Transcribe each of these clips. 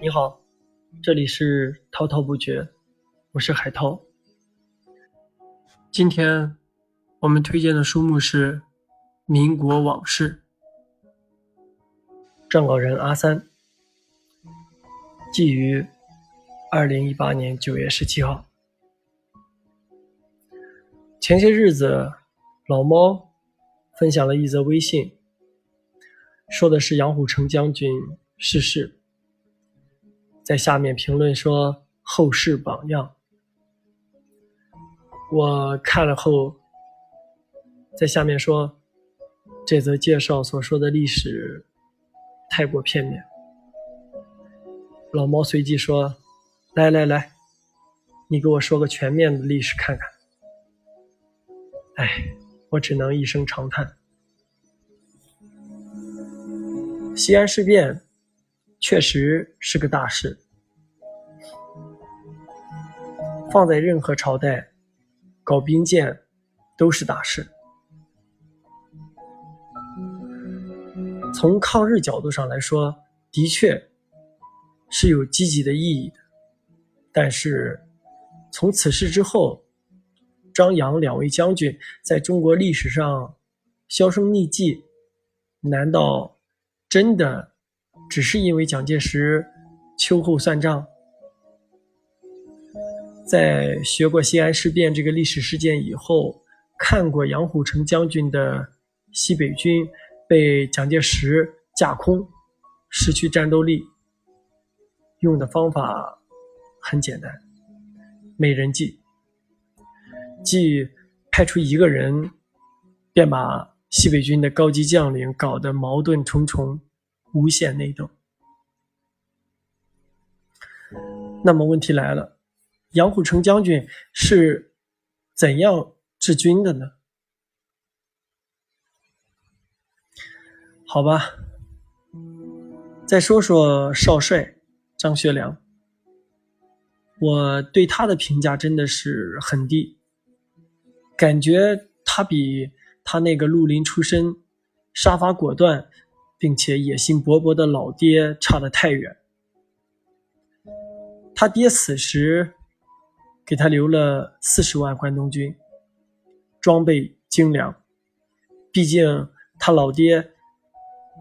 你好，这里是滔滔不绝，我是海涛。今天我们推荐的书目是《民国往事》，撰稿人阿三，寄于二零一八年九月十七号。前些日子，老猫分享了一则微信，说的是杨虎城将军逝世，在下面评论说后世榜样。我看了后，在下面说，这则介绍所说的历史太过片面。老猫随即说：“来来来，你给我说个全面的历史看看。”哎，我只能一声长叹。西安事变确实是个大事，放在任何朝代，搞兵谏都是大事。从抗日角度上来说，的确是有积极的意义的。但是，从此事之后，张杨两位将军在中国历史上销声匿迹，难道真的只是因为蒋介石秋后算账？在学过西安事变这个历史事件以后，看过杨虎城将军的西北军被蒋介石架空，失去战斗力，用的方法很简单，美人计。即派出一个人，便把西北军的高级将领搞得矛盾重重，无限内斗。那么问题来了，杨虎城将军是怎样治军的呢？好吧，再说说少帅张学良，我对他的评价真的是很低。感觉他比他那个绿林出身、杀伐果断，并且野心勃勃的老爹差得太远。他爹死时给他留了四十万关东军，装备精良。毕竟他老爹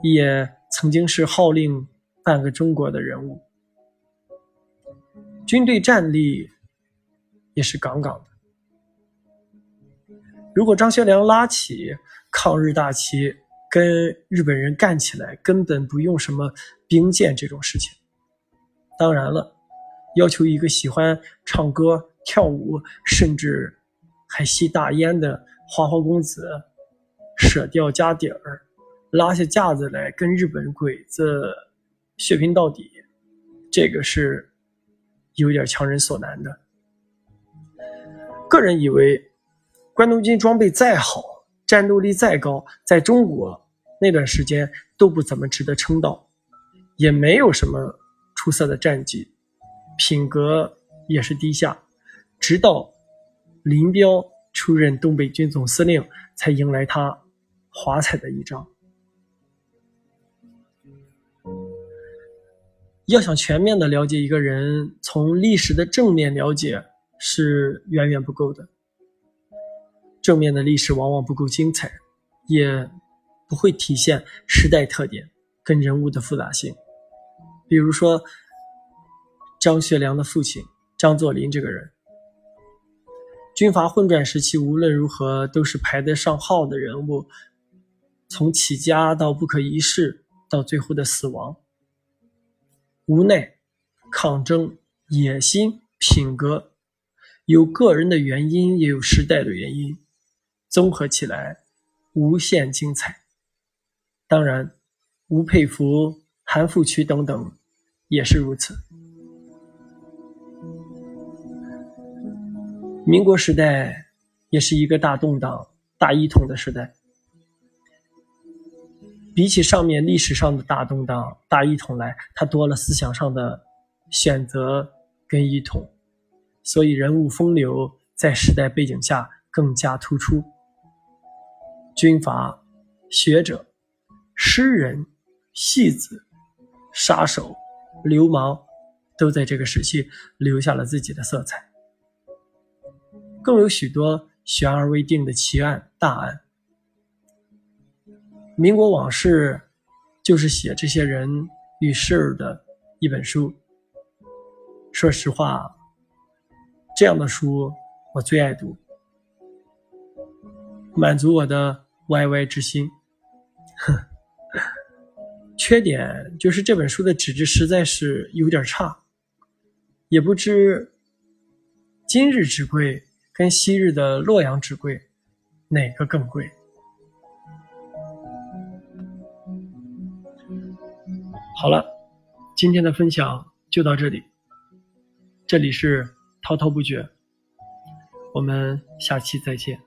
也曾经是号令半个中国的人物，军队战力也是杠杠的。如果张学良拉起抗日大旗，跟日本人干起来，根本不用什么兵谏这种事情。当然了，要求一个喜欢唱歌、跳舞，甚至还吸大烟的花花公子舍掉家底儿，拉下架子来跟日本鬼子血拼到底，这个是有点强人所难的。个人以为。关东军装备再好，战斗力再高，在中国那段时间都不怎么值得称道，也没有什么出色的战绩，品格也是低下。直到林彪出任东北军总司令，才迎来他华彩的一仗。要想全面的了解一个人，从历史的正面了解是远远不够的。正面的历史往往不够精彩，也不会体现时代特点跟人物的复杂性。比如说，张学良的父亲张作霖这个人，军阀混战时期无论如何都是排得上号的人物，从起家到不可一世，到最后的死亡，无奈、抗争、野心、品格，有个人的原因，也有时代的原因。综合起来，无限精彩。当然，吴佩孚、韩复榘等等也是如此。民国时代也是一个大动荡、大一统的时代。比起上面历史上的大动荡、大一统来，它多了思想上的选择跟一统，所以人物风流在时代背景下更加突出。军阀学者、诗人、戏子、杀手、流氓，都在这个时期留下了自己的色彩。更有许多悬而未定的奇案大案。民国往事，就是写这些人与事儿的一本书。说实话，这样的书我最爱读，满足我的歪歪之心。缺点就是这本书的纸质实在是有点差，也不知今日纸贵跟昔日的洛阳纸贵哪个更贵。好了，今天的分享就到这里。这里是滔滔不绝，我们下期再见。